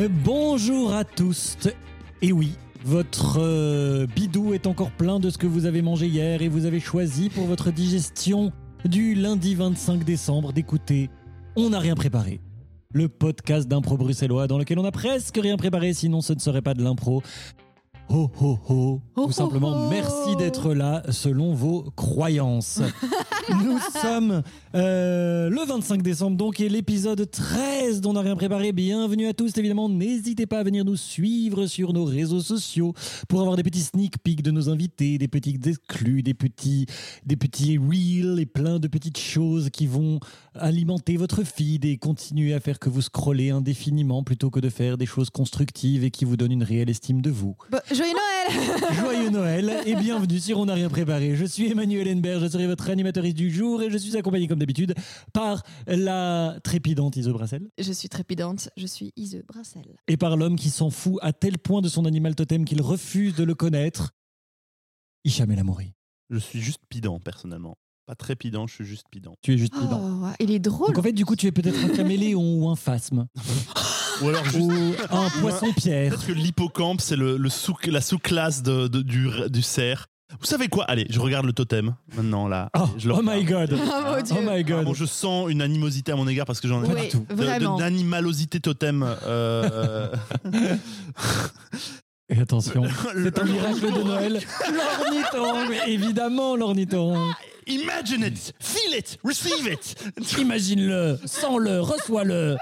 Euh, Bonjour à tous. Et oui, votre euh, bidou est encore plein de ce que vous avez mangé hier et vous avez choisi pour votre digestion du lundi 25 décembre d'écouter On n'a rien préparé. Le podcast d'impro bruxellois dans lequel on a presque rien préparé, sinon ce ne serait pas de l'impro. Ho ho ho, Ho, ou ho, simplement ho. merci d'être là selon vos croyances. Nous sommes euh, le 25 décembre donc et l'épisode 13 dont on n'a rien préparé. Bienvenue à tous évidemment. N'hésitez pas à venir nous suivre sur nos réseaux sociaux pour avoir des petits sneak peeks de nos invités, des petits exclus, des petits, des petits reels et plein de petites choses qui vont alimenter votre feed et continuer à faire que vous scrollez indéfiniment plutôt que de faire des choses constructives et qui vous donnent une réelle estime de vous. Bah, joyeux Noël Joyeux Noël et bienvenue sur On n'a rien préparé. Je suis Emmanuel Henbert, je serai votre animatrice du jour et je suis accompagné comme d'habitude par la trépidante Iso Brassel Je suis trépidante, je suis Ise Brassel. et par l'homme qui s'en fout à tel point de son animal totem qu'il refuse de le connaître, Hicham El Amouri. Je suis juste pedant, personnellement. Pas très pedant, je suis juste pedant. Tu es juste pédant. Oh, il est drôle. Donc en fait, du coup, tu es peut-être un caméléon ou un phasme Ou alors juste. ou un poisson-pierre. Peut-être que l'hippocampe, c'est le, le sous, la sous-classe de, de- du, du cerf. Vous savez quoi? Allez, je regarde le totem maintenant là. Oh, je le oh my god. Ah, mon Dieu. Oh my god. Vraiment, je sens une animosité à mon égard parce que j'en ai Oui, pas du tout. de- vraiment. de- d'animalosité totem. euh, Et attention, c'est un miracle de Noël. L'ornithorynque, évidemment l'ornithorynque. Imagine it, feel it, receive it. Imagine-le, sens-le, reçois-le.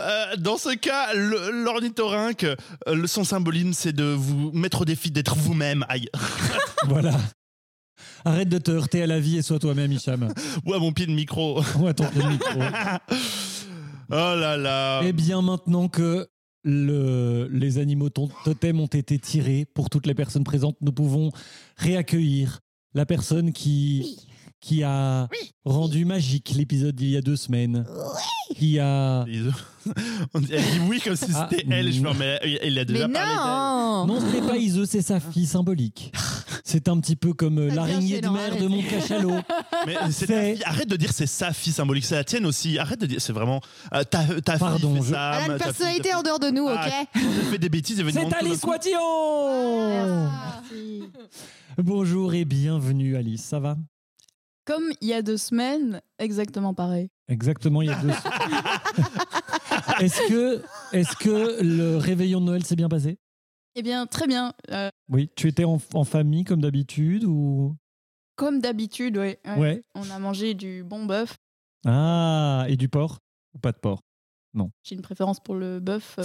Euh, dans ce cas, l'ornithorynque, euh, le- son symbolisme, c'est de vous mettre au défi d'être vous-même. Aïe. Voilà. Arrête de te heurter à la vie et sois toi-même, Hicham. Ou à mon pied de micro. Ou à ton pied de micro. Oh là là. Eh bien, maintenant que le- les animaux totems ont été tirés pour toutes les personnes présentes, nous pouvons réaccueillir la personne qui, qui a rendu magique l'épisode d'il y a deux semaines. Qui a. On dit- Elle dit oui comme si Ah, c'était elle. Je me mais il a déjà Mais parlé non Non, ce n'est pas Ise, c'est sa fille symbolique. C'est un petit peu comme euh, Ah, l'araignée de mer de mon cachalot. Mais fille. Arrête de dire c'est sa fille symbolique, c'est la tienne aussi. Arrête de dire c'est vraiment euh, ta, ta Pardon, fille fait je- ça. Elle a une personnalité en dehors de nous, Ah, ok Elle fait des bêtises. C'est Alice Merci. Bonjour et bienvenue Alice, ça va? Comme il y a deux semaines, exactement pareil. Exactement, il y a deux. est-ce que, est-ce que le réveillon de Noël s'est bien passé? Eh bien, très bien. Euh, Oui, tu étais en, en famille comme d'habitude ou? Comme d'habitude, ouais. Ouais. On a mangé du bon bœuf. Ah, et du porc? Ou pas de porc? J'ai une préférence pour le bœuf. euh,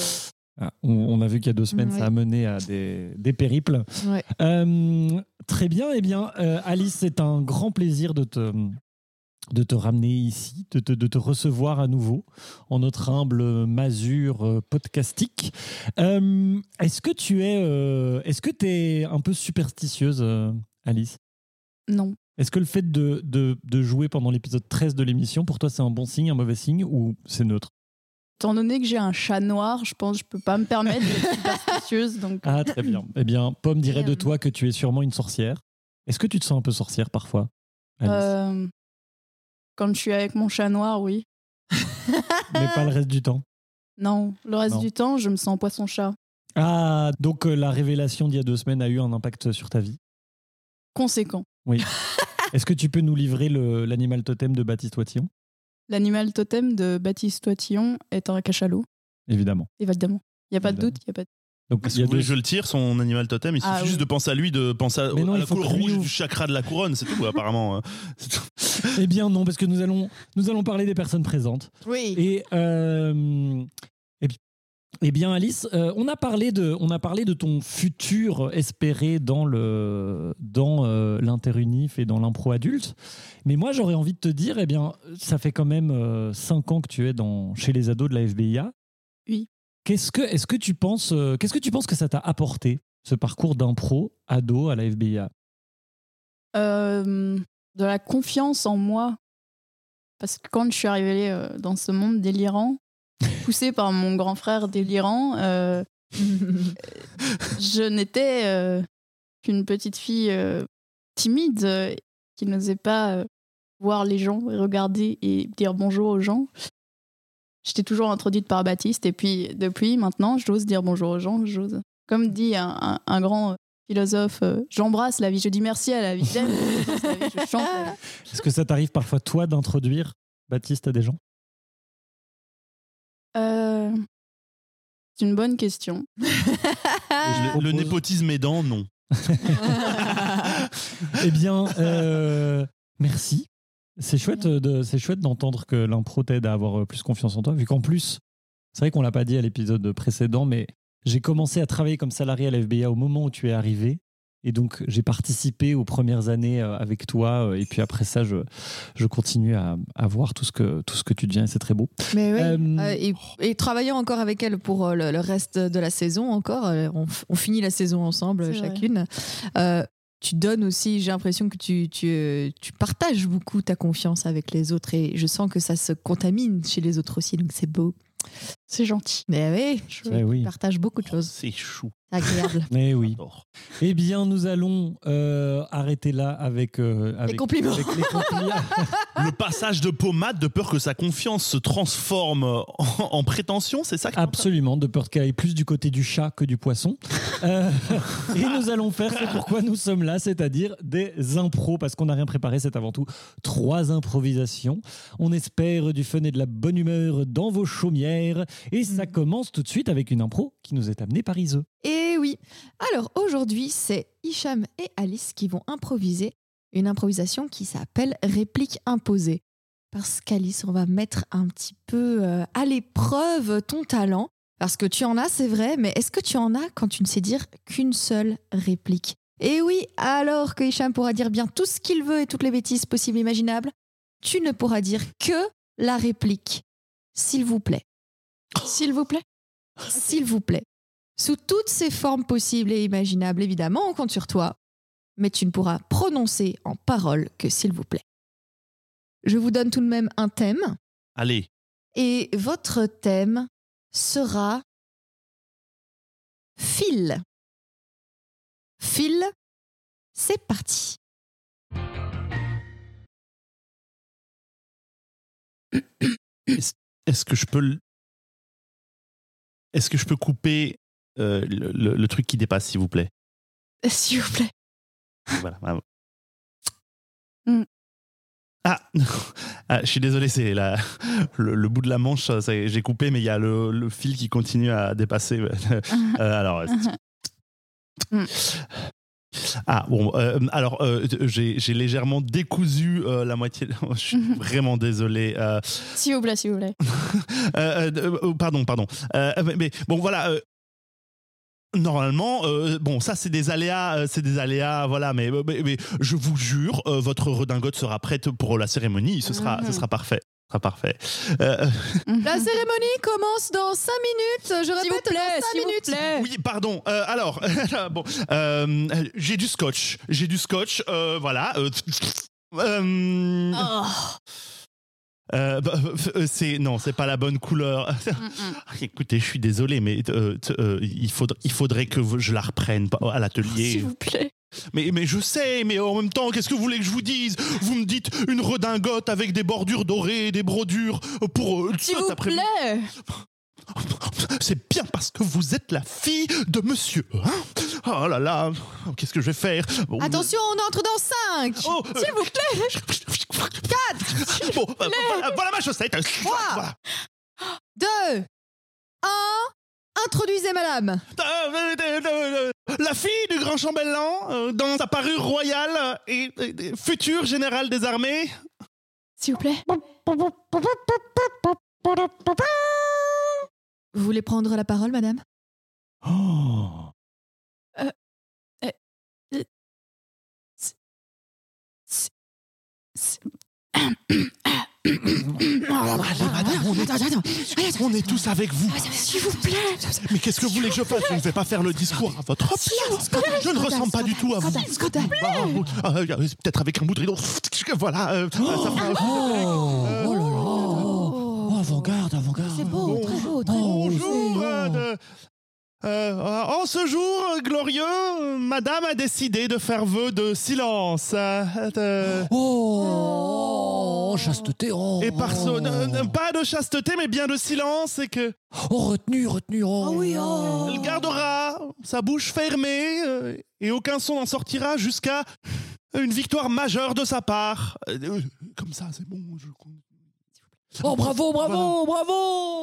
Ah, on, on a vu qu'il y a deux semaines, ça a mené à des, des périples. Ouais. Euh, très bien, eh bien, euh, Alice, c'est un grand plaisir de te, de te ramener ici, de te, de te recevoir à nouveau en notre humble masure euh, podcastique. Euh, est-ce que tu es, est-ce que tu es un peu superstitieuse, Alice? Non. Est-ce que le fait de, de, de jouer pendant l'épisode 13 de l'émission, pour toi, c'est un bon signe, un mauvais signe ou c'est neutre? Étant donné que j'ai un chat noir, je pense que je peux pas me permettre d'être superstitieuse. Donc, Ah, très bien. Eh bien, Pomme dirait de toi que tu es sûrement une sorcière. Est-ce que tu te sens un peu sorcière parfois Alice euh, quand je suis avec mon chat noir, oui. Mais pas le reste du temps. Non, le reste Non. du temps, je me sens poisson-chat. Ah, donc euh, la révélation d'il y a deux semaines a eu un impact sur ta vie? Conséquent. Est-ce que tu peux nous livrer l'animal totem de Baptiste Watillon? L'animal totem de Baptiste Toitillon est un cachalot, Évidemment. évidemment. Il n'y a pas de doute, il y a pas de... Donc, Si il y a deux- je le tire, son animal totem, il suffit Ah, juste oui. de penser à lui, de penser à, non, la couleur rouge du chakra de la couronne, c'est tout apparemment. tout. Eh bien non, parce que nous allons, nous allons parler des personnes présentes. Oui. Et, euh, eh bi- bien, Alice, euh, on, a parlé de, on a parlé de ton futur espéré dans le dans euh, l'interunif et dans l'impro adulte. Mais moi, j'aurais envie de te dire, eh bien, ça fait quand même euh, cinq ans que tu es dans, chez les ados de la FBIA. Oui. Qu'est-ce que, est-ce que tu penses, euh, qu'est-ce que tu penses que ça t'a apporté ce parcours d'impro ado à la FBIA Euh, de la confiance en moi. Parce que quand je suis arrivée dans ce monde délirant, poussée par mon grand frère délirant, euh, je n'étais euh, qu'une petite fille euh, timide euh, qui n'osait pas euh, voir les gens et regarder et dire bonjour aux gens. j'étais toujours introduite par Baptiste. Et puis, depuis maintenant, j'ose dire bonjour aux gens. J'ose. Comme dit un, un- un grand philosophe, euh, j'embrasse la vie. Je dis merci à la vie. J'aime, j'embrasse la vie, je chante la vie. Est-ce que ça t'arrive parfois, toi, d'introduire Baptiste à des gens? Euh, c'est une bonne question. Le népotisme aidant, non. Eh bien, euh, merci. C'est chouette, de, c'est chouette d'entendre que l'impro t'aide à avoir euh, plus confiance en toi, vu qu'en plus, c'est vrai qu'on l'a pas dit à l'épisode précédent, mais j'ai commencé à travailler comme salarié à l'FBA au moment où tu es arrivé. Et donc, j'ai participé aux premières années euh, avec toi. euh, Et puis après ça, je, je continue à, à voir tout ce, que, tout ce que tu deviens. C'est très beau. Mais oui. Euh, Euh, et, et travaillant encore avec elle pour le, le reste de la saison encore, on, finit la saison ensemble chacune. Euh, tu donnes aussi, j'ai l'impression que tu, tu, tu partages beaucoup ta confiance avec les autres et je sens que ça se contamine chez les autres aussi, donc c'est beau. C'est gentil. Mais oui, Eh oui. tu partages beaucoup de choses, C'est chou. c'est agréable. Mais oui. J'adore. Eh bien, nous allons euh, arrêter là avec, euh, avec compliments. avec les compliments. Le passage de pommade de peur que sa confiance se transforme en, en prétention, c'est ça que Absolument, de peur qu'elle aille plus du côté du chat que du poisson. Euh, et nous allons faire ce pourquoi nous sommes là, c'est-à-dire des impros, parce qu'on n'a rien préparé, c'est avant tout trois improvisations. On espère du fun et de la bonne humeur dans vos chaumières. Et ça commence tout de suite avec une impro qui nous est amenée par Iseux. Et oui. Alors aujourd'hui, c'est Hicham et Alice qui vont improviser une improvisation qui s'appelle réplique imposée. Parce qu'Alice, on va mettre un petit peu euh, à l'épreuve ton talent. Parce que tu en as, c'est vrai, mais est-ce que tu en as quand tu ne sais dire qu'une seule réplique? Et oui, alors que Hicham pourra dire bien tout ce qu'il veut et toutes les bêtises possibles et imaginables, tu ne pourras dire que la réplique. S'il vous plaît. S'il vous plaît. S'il vous plaît. Sous toutes ses formes possibles et imaginables, évidemment, on compte sur toi. Mais tu ne pourras prononcer en parole que s'il vous plaît. Je vous donne tout de même un thème. Allez, Et votre thème sera fil. Fil, c'est parti. est-ce que je peux le- Est-ce que je peux couper euh, le, le- le truc qui dépasse, s'il vous plaît? S'il vous plaît. Voilà. bravo. Mm. Ah, Ah, je suis désolé, c'est la, le, le bout de la manche, j'ai coupé, mais il y a le, le fil qui continue à dépasser. Euh, alors, Mm. Ah bon, euh, alors euh, j'ai légèrement décousu euh, la moitié. Je suis vraiment désolé. S'il vous plaît, s'il vous plaît. euh, pardon, pardon. Mais, mais bon, voilà. Normalement, bon, ça c'est des aléas, c'est des aléas, voilà. Mais, mais, mais je vous jure, votre redingote sera prête pour la cérémonie. Ce sera, ce Mhm. sera parfait, sera parfait. Euh, La cérémonie commence dans 5 minutes. Je répète, dans 5 minutes. oui, pardon. euh, alors, bon, euh, j'ai du scotch, j'ai du scotch, euh, voilà. euh, euh, Oh. euh, bah, euh, c'est non, c'est pas la bonne couleur. Écoutez, je suis désolé, mais euh, t- euh, il, faudrait, il faudrait que je la reprenne à l'atelier. S'il vous plaît. Mais, mais je sais, mais en même temps, qu'est-ce que vous voulez que je vous dise? Vous me dites une redingote avec des bordures dorées et des brodures pour euh, S'il cet vous après-midi. plaît. C'est bien parce que vous êtes la fille de monsieur. hein? Oh là là, qu'est-ce que je vais faire? Bon, Attention, on entre dans 5. Oh, euh, S'il vous plaît. Quatre Bon, euh, voilà, voilà ma chaussette Voilà. 2, 1. Introduisez madame. Euh, euh, euh, euh, La fille du grand chambellan, euh, dans sa parure royale et, et- et futur général des armées. S'il vous plaît. Vous voulez prendre la parole, madame Oh. On est tous avec vous. S'il vous plaît. Mais qu'est-ce que vous voulez que je fasse? Je ne vais pas faire le discours à votre place. Je ne ressemble pas du tout à vous. Ah, ah, Peut-être avec un bout de rideau. Voilà. euh, Oh. Là là. Avant-garde, avant-garde. C'est beau, très beau, très beau. Bonjour. Euh, en ce jour glorieux, madame a décidé de faire vœu de silence. euh, Oh, chasteté. Oh. et par ce- euh, euh, pas de chasteté, mais bien de silence, et que Oh, retenu, retenu. Oh, Ah oui, oh. elle gardera sa bouche fermée euh, et aucun son n'en sortira jusqu'à une victoire majeure de sa part. Comme ça, c'est bon. je- Oh, bravo, bravo, bravo.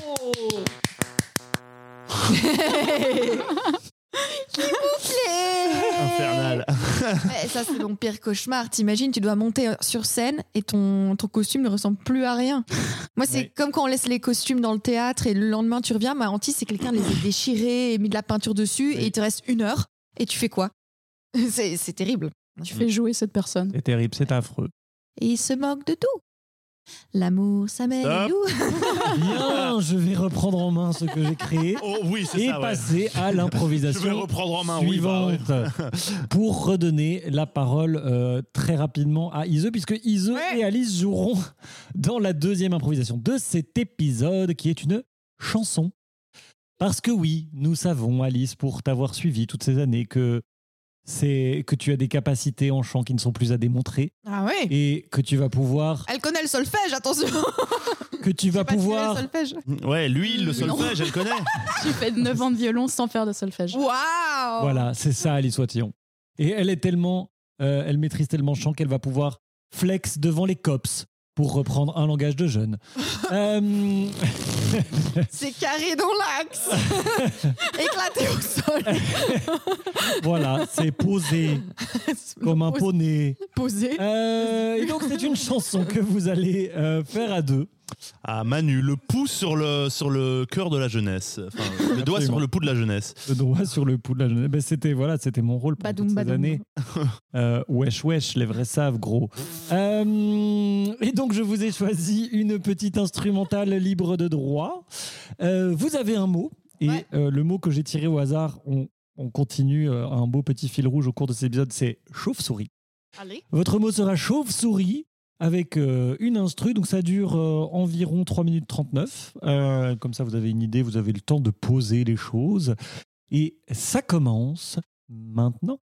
Infernal. Ouais, ça, c'est mon pire cauchemar. T'imagines, tu dois monter sur scène et ton, ton costume ne ressemble plus à rien. Moi, c'est Ouais. comme quand on laisse les costumes dans le théâtre et le lendemain tu reviens. Ma hantise, c'est que quelqu'un les a déchirés et mis de la peinture dessus et il te reste une heure. Et tu fais quoi? C'est terrible. Tu fais jouer cette personne. C'est terrible, c'est affreux. Et il se moque de tout. L'amour, ça Stop. Bien, je vais reprendre en main ce que j'ai créé Oh oui, c'est et ça. ouais. passer à Je vais l'improvisation reprendre en main. oui, bah, suivante ouais. pour redonner la parole euh, très rapidement à Ise, puisque Ise Ouais. et Alice joueront dans la deuxième improvisation de cet épisode qui est une chanson. Parce que oui, nous savons, Alice, pour t'avoir suivi toutes ces années, que c'est que tu as des capacités en chant qui ne sont plus à démontrer Ah ouais et que tu vas pouvoir Elle connaît le solfège, attention que tu vas pouvoir le solfège. Ouais, l'huile, le Non. solfège, elle connaît. J'ai fait 9 ans de violon sans faire de solfège. Waouh Voilà, c'est ça Alice Watillon. Et elle est tellement, euh, elle maîtrise tellement le chant qu'elle va pouvoir flex devant les cops pour reprendre un langage de jeune. Euh, C'est carré dans l'axe Éclaté au sol voilà, c'est posé comme un poney. Posé. Euh, et donc c'est une chanson que vous allez euh, faire à deux. Ah, Manu, le pouce sur le, sur le cœur de la jeunesse. Enfin, le doigt sur le pouls de la jeunesse. Le doigt sur le pouls de la jeunesse. Ben, c'était voilà, c'était mon rôle pendant Badoum, toutes ces badoum. années. Euh, wesh wesh, les vrais savent gros. Euh, et donc je vous ai choisi une petite instrumentale libre de droit. Euh, vous avez un mot et Ouais. euh, le mot que j'ai tiré au hasard, on, on continue un beau petit fil rouge au cours de cet épisode, c'est chauve-souris. Allez. Votre mot sera chauve-souris avec euh, une instru, donc ça dure euh, environ 3 minutes 39. Euh, comme ça, vous avez une idée, vous avez le temps de poser les choses. Et ça commence maintenant.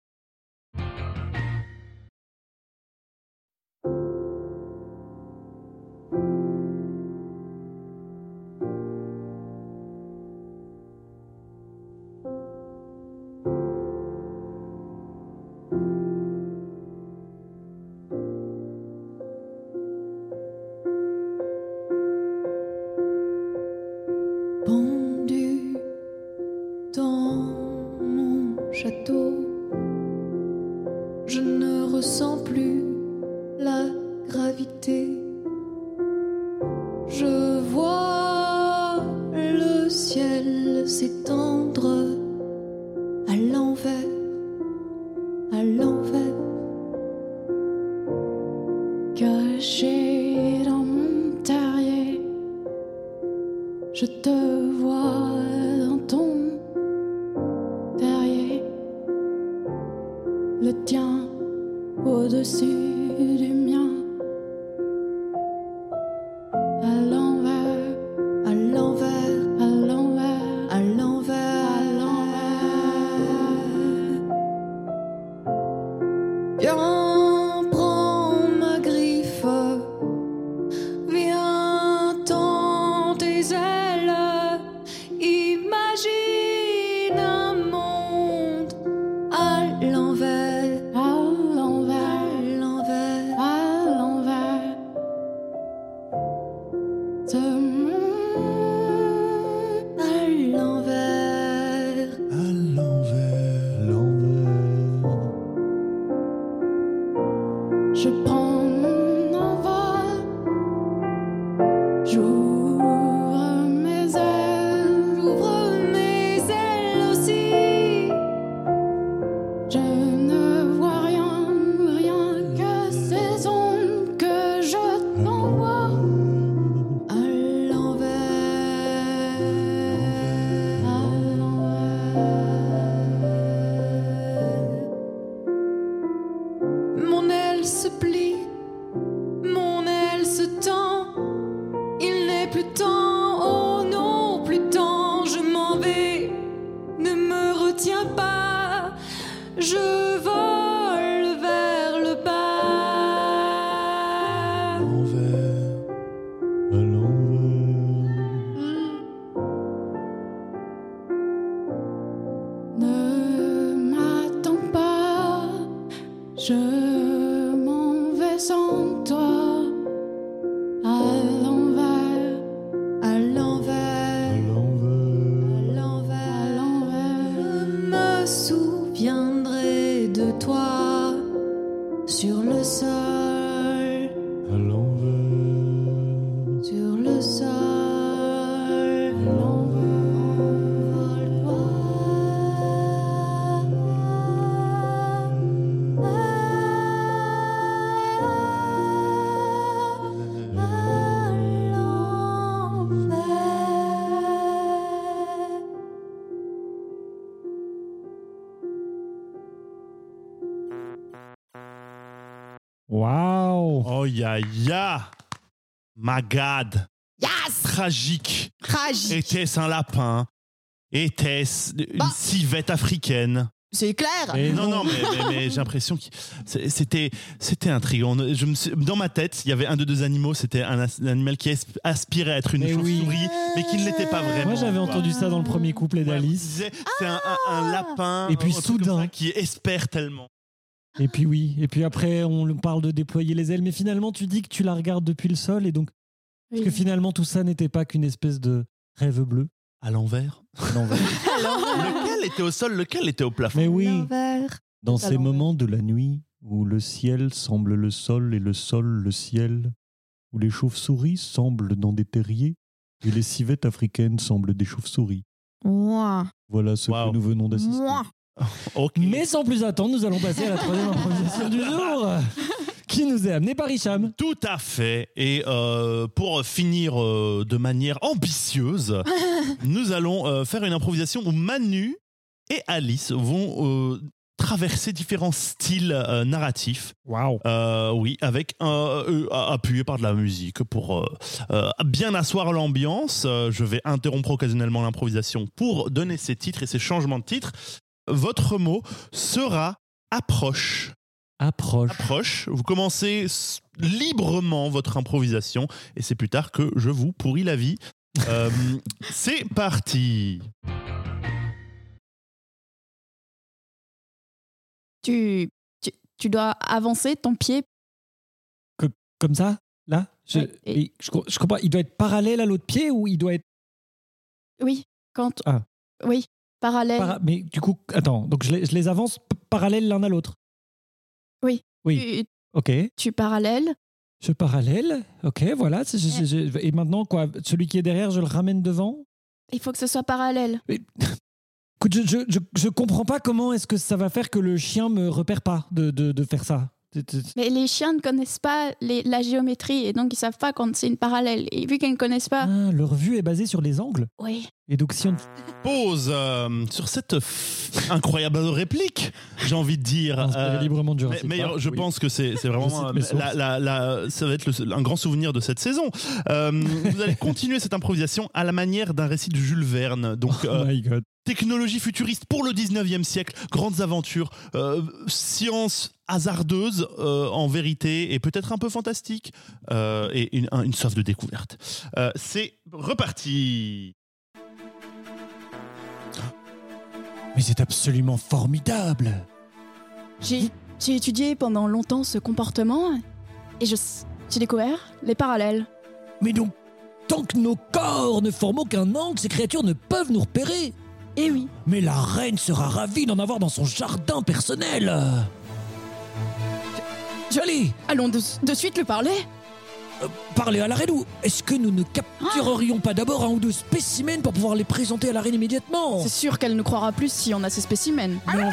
vais plus tant, oh non, plus tant, je m'en vais. Ne me retiens pas, je vole. Waouh Oh ya ya Magad Yes! Tragique Tragique! Était-ce un lapin? Était-ce une Bah. civette africaine? C'est clair! Et Non, non, mais, mais- mais j'ai l'impression que c'était, c'était intriguant. Je me suis- dans ma tête, il y avait un de deux animaux. C'était un, as- un animal qui asp- aspirait à être une Mais oui. chauve-souris, mais qui ne l'était pas vraiment. Moi j'avais entendu ça dans le premier couplet d'Alice. C'est un, un- un lapin. Et puis soudain. ça qui espère tellement. Et puis oui, et puis après on parle de déployer les ailes, mais finalement tu dis que tu la regardes depuis le sol et donc Oui. que finalement tout ça n'était pas qu'une espèce de rêve bleu. À l'envers. L'envers. lequel était au sol, lequel était au plafond? Mais oui, L'envers. dans à ces moments de la nuit où le ciel semble le sol et le sol le ciel, où les chauves-souris semblent dans des terriers et les civettes africaines semblent des chauves-souris. Ouah. Voilà ce Wow. que nous venons d'assister. Mais sans plus attendre, nous allons passer à la troisième improvisation du jour, qui nous est amenée par Hicham. Tout à fait. Et euh, pour finir euh, de manière ambitieuse, nous allons euh, faire une improvisation où Manu et Alice vont euh, traverser différents styles euh, narratifs. Waouh. Euh, oui, avec euh, appuyé par de la musique pour euh, euh, bien asseoir l'ambiance. Euh, je vais interrompre occasionnellement l'improvisation pour donner ces titres et ces changements de titres. Votre mot sera approche. Approche. Approche. Vous commencez librement votre improvisation et c'est plus tard que je vous pourris la vie. Euh, c'est parti. Tu, tu, tu dois avancer ton pied. Comme ça Là? Je, Ouais, et- je, je comprends. Il doit être parallèle à l'autre pied ou il doit être. Oui, quand. Ah. Oui, parallèle. para- Mais du coup, attends, donc je les, je les avance parallèles l'un à l'autre. Oui. Tu, Ok. tu parallèles. Je parallèle. Ok, voilà. je- je- et maintenant, quoi Celui qui est derrière, je le ramène devant? Il faut que ce soit parallèle. Écoute, je, je, je, je comprends pas comment est-ce que ça va faire que le chien me repère pas de, de, de faire ça. Mais les chiens ne connaissent pas les- la géométrie et donc ils savent pas quand c'est une parallèle. Et vu qu'ils ne connaissent pas. Ah, leur vue est basée sur les angles. Oui. Et donc, si on. Pause euh, sur cette f- incroyable réplique, j'ai envie de dire. Euh, librement du Mais, je oui. pense que c'est vraiment euh, mes sources. la, la- la- ça va être le- un grand souvenir de cette saison. Euh, vous allez continuer cette improvisation à la manière d'un récit de Jules Verne. Donc Oh euh, my god. Technologie futuriste pour le 19e siècle, grandes aventures, euh, science hasardeuse euh, en vérité et peut-être un peu fantastique euh, et une, un- une soif de découverte. Euh, c'est reparti. Mais c'est absolument formidable. J'ai j'ai étudié pendant longtemps ce comportement et je j'ai découvert les parallèles. Mais donc, tant que nos corps ne forment aucun angle, ces créatures ne peuvent nous repérer. Et oui. Mais la reine sera ravie d'en avoir dans son jardin personnel. Allez, Allons de, de suite le parler. parlez à la reine ou est-ce que nous ne capturerions pas d'abord un ou deux spécimens pour pouvoir les présenter à la reine immédiatement? C'est sûr qu'elle nous croira plus si on a ces spécimens. Mais on-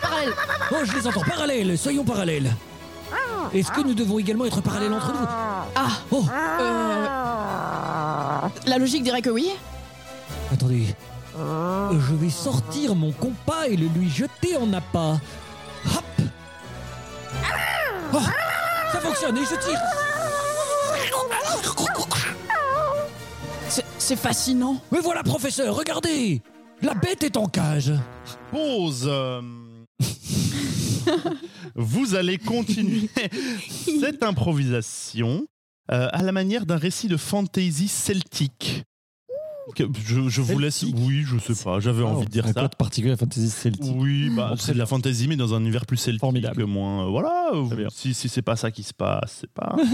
Parallèle. Oh, je les entends parallèles, soyons parallèles. Est-ce que nous devons également être parallèles entre nous? Ah. Oh, Euh, la logique dirait que oui. attendez. Je vais sortir mon compas et le lui jeter en appât. Hop Oh, Ça fonctionne et je tire C'est- fascinant. Mais voilà, professeur, regardez La bête est en cage. Pause. Vous allez continuer cette improvisation euh, à la manière d'un récit de fantasy celtique. Je, je vous laisse. Celtique Oui, je sais pas. J'avais envie de dire un ça. code particulier à Fantasy Celtic. Oui, bah, c'est de la fantasy, mais dans un univers plus celtique. Formidable. Moins, euh, voilà, Très bien. si, si c'est pas ça qui se passe, c'est pas.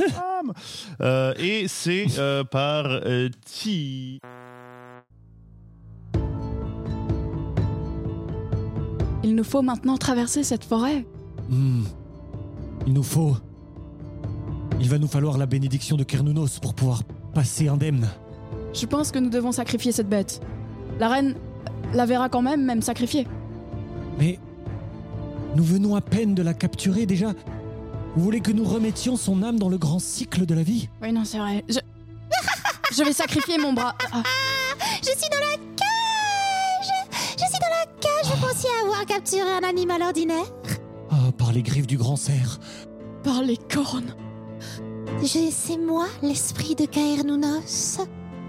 Euh, et c'est euh, par euh, Ti. Il nous faut maintenant traverser cette forêt. Hmm. Il nous faut. Il va nous falloir la bénédiction de Kernounos pour pouvoir passer indemne. Je pense que nous devons sacrifier cette bête. La reine la verra quand même, même sacrifiée. Mais nous venons à peine de la capturer déjà. Vous voulez que nous remettions son âme dans le grand cycle de la vie? Oui, non, c'est vrai. Je... Je vais sacrifier mon bras. Ah, Je suis dans la cage Je suis dans la cage Vous pensiez avoir capturé un animal ordinaire? Ah, par les griffes du grand cerf. par les cornes. Je, C'est moi, l'esprit de Kaernounos.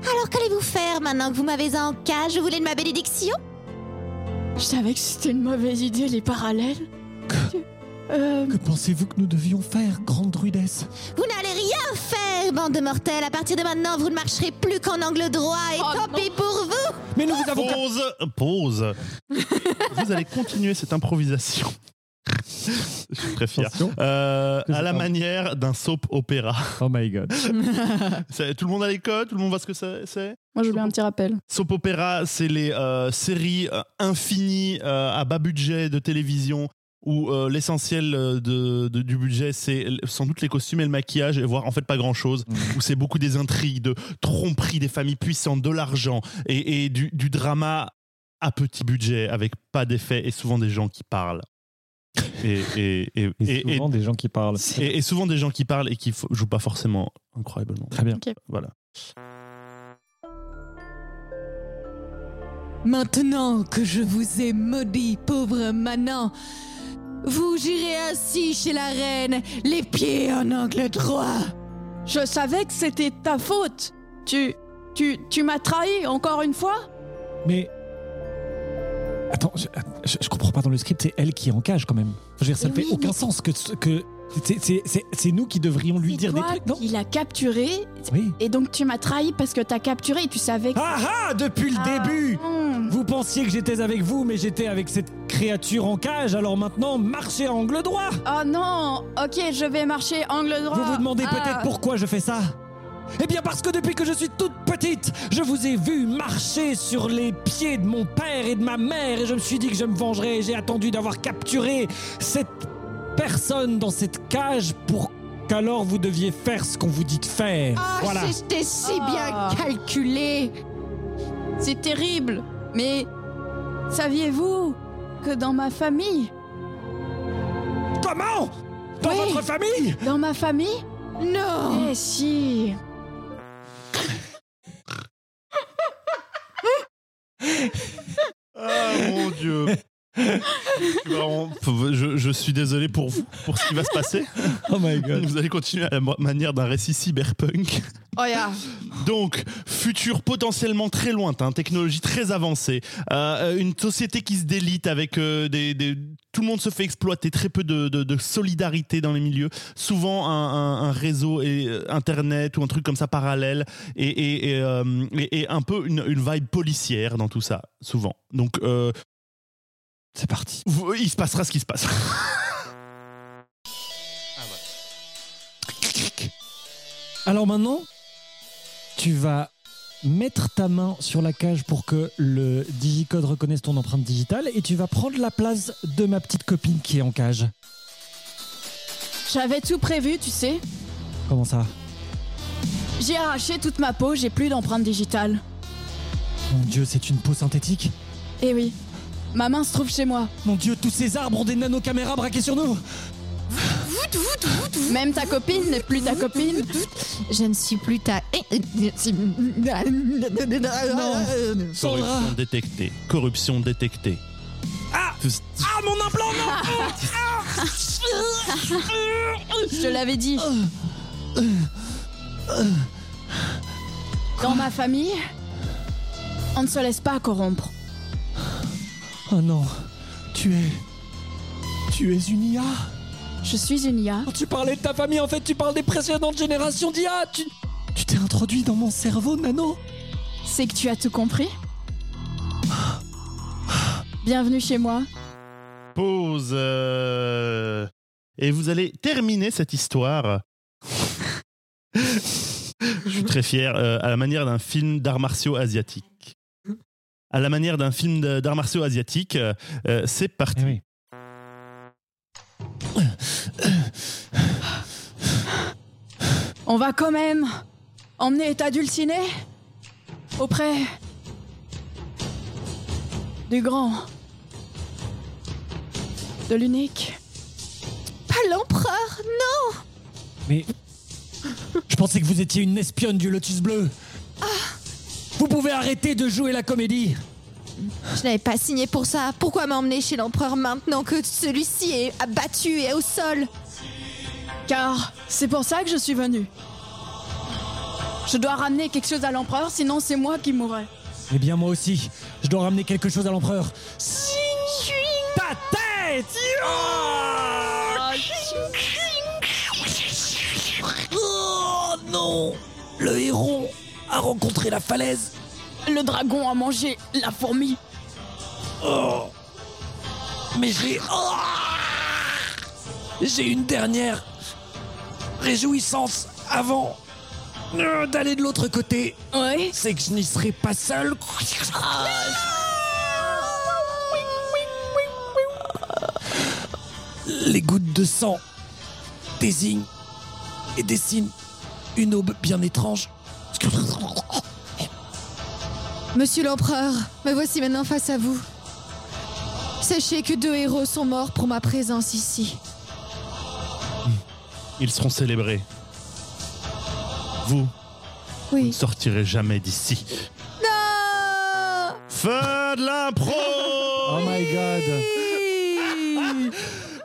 Alors qu'allez-vous faire maintenant que vous m'avez en cage Vous voulez de ma bénédiction? Je savais que c'était une mauvaise idée, les parallèles. Tu- Euh, Que pensez-vous que nous devions faire, grande druidesse Vous n'allez rien faire, bande de mortels À partir de maintenant, vous ne marcherez plus qu'en angle droit et Oh, tant pis pour vous Mais nous vous avons... Pause. Pause. Vous allez continuer cette improvisation. Je suis très fier. Euh, à la manière d'un soap opéra. Oh my god. Tout le monde a les codes Tout le monde voit ce que c'est moi, je voulais un petit rappel. Soap opéra, c'est les euh, séries euh, infinies euh, à bas budget de télévision où euh, l'essentiel de, de- du budget, c'est sans doute les costumes et le maquillage, et voire en fait pas grand-chose, où c'est beaucoup des intrigues, de tromperies des familles puissantes, de l'argent, et, et du, du drama à petit budget, avec pas d'effets, et souvent des gens qui parlent. Et, et, et, Et et- et- souvent des gens qui parlent. et- et souvent des gens qui parlent et qui jouent pas forcément incroyablement. Très bien. Voilà. Maintenant que je vous ai maudit, pauvre manant, vous girez ainsi chez la reine, les pieds en angle droit. Je savais que c'était ta faute. Tu. Tu, tu m'as trahi encore une fois? Mais. Attends, je, je- je comprends pas dans le script, c'est elle qui est en cage quand même. Je veux dire, ça ne fait aucun sens que. que c'est- nous qui devrions lui dire des trucs, non qui l'as capturé Oui. et donc tu m'as trahi parce que t'as capturé et tu savais que. Ah ah Depuis le Ah, début. Vous pensiez que j'étais avec vous, mais j'étais avec cette créature en cage, alors maintenant, marchez à angle droit Oh non Ok, je vais marcher angle droit. Vous vous demandez Ah. peut-être pourquoi je fais ça Eh bien parce que depuis que je suis toute petite, je vous ai vu marcher sur les pieds de mon père et de ma mère et je me suis dit que je me vengerais et j'ai attendu d'avoir capturé cette personne dans cette cage pour qu'alors vous deviez faire ce qu'on vous dit de faire. Ah, voilà. c'était si Ah. bien calculé. C'est terrible. Mais saviez-vous que dans ma famille, Comment? Dans Oui. votre famille? Dans ma famille, Non. eh si, Vraiment, je, je suis désolé pour vous, pour ce qui va se passer. Oh my god. Vous allez continuer à la manière d'un récit cyberpunk. Oh ya. Donc, futur potentiellement très lointain, technologie très avancée, euh, une société qui se délite avec euh, des, des- Tout le monde se fait exploiter, très peu de, de- de solidarité dans les milieux, souvent un, un- un réseau et, euh, internet ou un truc comme ça parallèle, et, et- et, euh, et- et un peu une, une vibe policière dans tout ça, souvent. Donc, euh, C'est parti. vous- il se passera ce qui se passe. Alors maintenant, tu vas mettre ta main sur la cage pour que le digicode reconnaisse ton empreinte digitale et tu vas prendre la place de ma petite copine qui est en cage. j'avais tout prévu, tu sais. Comment ça? J'ai arraché toute ma peau, j'ai plus d'empreinte digitale. Mon dieu, c'est une peau synthétique Eh oui, ma main se trouve chez moi. Mon dieu, tous ces arbres ont des nanocaméras braquées sur nous Même ta copine n'est plus ta copine. Je ne suis plus ta... Corruption détectée. Corruption détectée. Ah Ah, mon implant, non Je te l'avais dit. Dans ma famille, on ne se laisse pas corrompre. Oh non, tu es. Tu es une IA Je suis une IA. Quand tu parlais de ta famille, en fait, tu parles des précédentes générations d'IA Tu tu t'es introduit dans mon cerveau, Nano C'est que tu as tout compris Bienvenue chez moi. Pause. euh, Et vous allez terminer cette histoire. Je suis très fier, euh, à la manière d'un film d'arts martiaux asiatique. À la manière d'un film d'arts martiaux asiatique, euh, euh, c'est parti. Eh oui. On va quand même emmener ta dulcinée auprès du grand, de l'unique. Pas l'empereur, non Mais. Je pensais que vous étiez une espionne du Lotus Bleu pouvez arrêter de jouer la comédie Je n'avais pas signé pour ça. Pourquoi m'emmener chez l'empereur maintenant que celui-ci est abattu et au sol? Car c'est pour ça que je suis venue. Je dois ramener quelque chose à l'empereur, sinon c'est moi qui mourrai. Eh bien, moi aussi, je dois ramener quelque chose à l'empereur. Ta tête Oh non Le héron a rencontré la falaise Le dragon a mangé la fourmi. Oh Mais j'ai... Oh j'ai une dernière réjouissance avant euh, d'aller de l'autre côté. Oui. C'est que je n'y serai pas seul. Les gouttes de sang désignent et dessinent une aube bien étrange. Monsieur l'empereur, me voici maintenant face à vous. Sachez que deux héros sont morts pour ma présence ici. Ils seront célébrés. Vous Oui. ne sortirez jamais d'ici. Non Fin de l'impro Oh my god.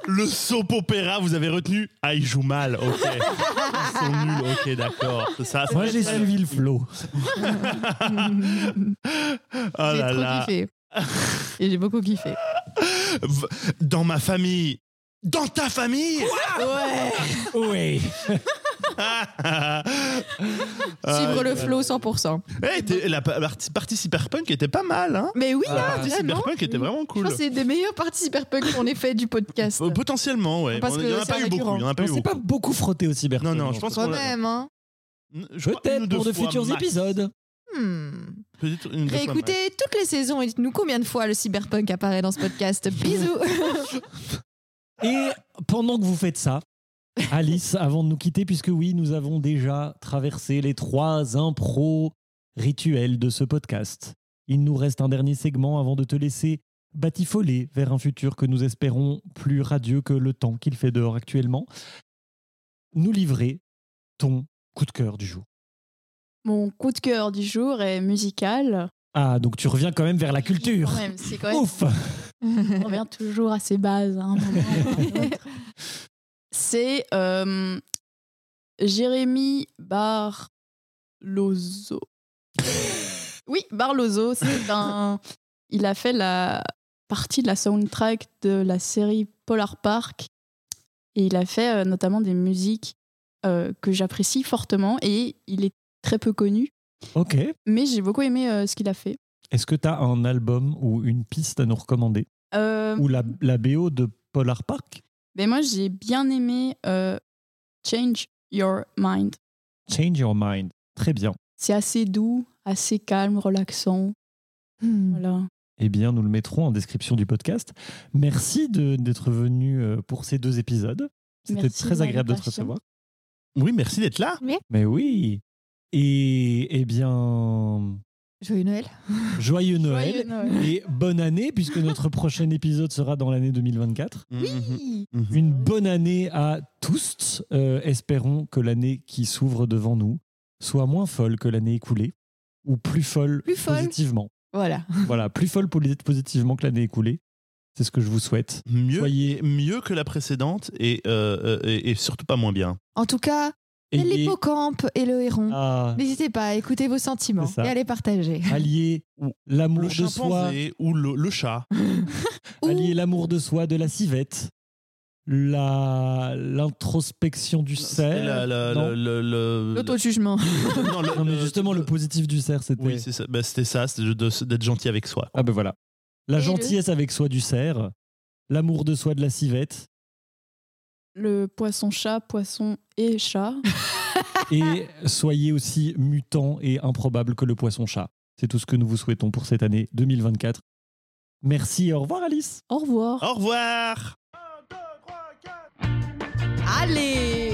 Le soap opéra, vous avez retenu Ah, ils jouent mal, ok. Ils sont nuls, ok, d'accord. Ça, Moi j'ai suivi le flow. Oh J'ai là trop là. kiffé. Et j'ai beaucoup kiffé. Dans ma famille. Dans ta famille? Ouais Oui. Suivre le Ah, flow 100%. Eh, t'es- la pa- partie, cyberpunk était pas mal, hein Mais oui, Ah, La partie vraiment. cyberpunk était vraiment Je cool. pense que c'est des meilleures parties cyberpunk qu'on ait fait du podcast. Euh, Potentiellement, ouais. Parce On- que Il y en a c'est pas eu beaucoup. Il y en a pas On s'est pas beaucoup. frotté au cyberpunk. Non, non, je pense Quand qu'on même, hein. Je Peut-être pour de futurs max. épisodes. Hmm. Réécoutez toutes les saisons et dites-nous combien de fois le cyberpunk apparaît dans ce podcast. Bisous Et pendant que vous faites ça, Alice, avant de nous quitter, puisque oui, nous avons déjà traversé les trois impros rituels de ce podcast, il nous reste un dernier segment avant de te laisser batifoler vers un futur que nous espérons plus radieux que le temps qu'il fait dehors actuellement. Nous livrer ton coup de cœur du jour. Mon coup de cœur du jour est musical. Ah, donc tu reviens quand même vers la culture. Quand même, quand même Ouf On revient toujours à ses bases. hein, C'est euh, Jérémy Barlozo. Oui, Barlozo, c'est un. Il a fait la partie de la soundtrack de la série Polar Park. Et il a fait euh, notamment des musiques euh, que j'apprécie fortement. Et il est très peu connu. Ok. Mais j'ai beaucoup aimé euh, ce qu'il a fait. Est-ce que tu as un album ou une piste à nous recommander? Ou la, la BO de Polar Park? Mais moi, j'ai bien aimé euh, Change Your Mind. Change Your Mind. Très bien. C'est assez doux, assez calme, relaxant. Hmm. Voilà. Eh bien, nous le mettrons en description du podcast. Merci de- d'être venu euh, pour ces deux épisodes. C'était très agréable de te recevoir. Oui, merci d'être là. Mais oui. Et eh bien, Joyeux Noël. joyeux Noël. Joyeux Noël. Et bonne année, puisque notre prochain épisode sera dans l'année 2024. Oui. Mhm. Une bonne année à tous. Euh, espérons que l'année qui s'ouvre devant nous soit moins folle que l'année écoulée, ou plus folle Plus folle. positivement. Voilà. voilà, plus folle positivement que l'année écoulée. C'est ce que je vous souhaite. Mieux, Soyez mieux que la précédente et, euh, euh, et, et surtout pas moins bien. En tout cas, L'hippocampe et le héron. Ah, N'hésitez pas à écouter vos sentiments et à les partager. allier Ou l'amour de soi, ou le, le chat. allier l'amour de soi de la civette, la l'introspection du cerf. L'auto-jugement. non, le- Non, mais justement, le positif du cerf, c'était. Oui, c'est ça. Bah, c'était ça, c'était d'être gentil avec soi. Ah ben voilà. La Et le- gentillesse avec soi du cerf, l'amour de soi de la civette, Le poisson-chat, poisson et chat. et soyez aussi mutant et improbable que le poisson-chat. C'est tout ce que nous vous souhaitons pour cette année 2024. Merci et au revoir Alice. Au revoir. Au revoir Allez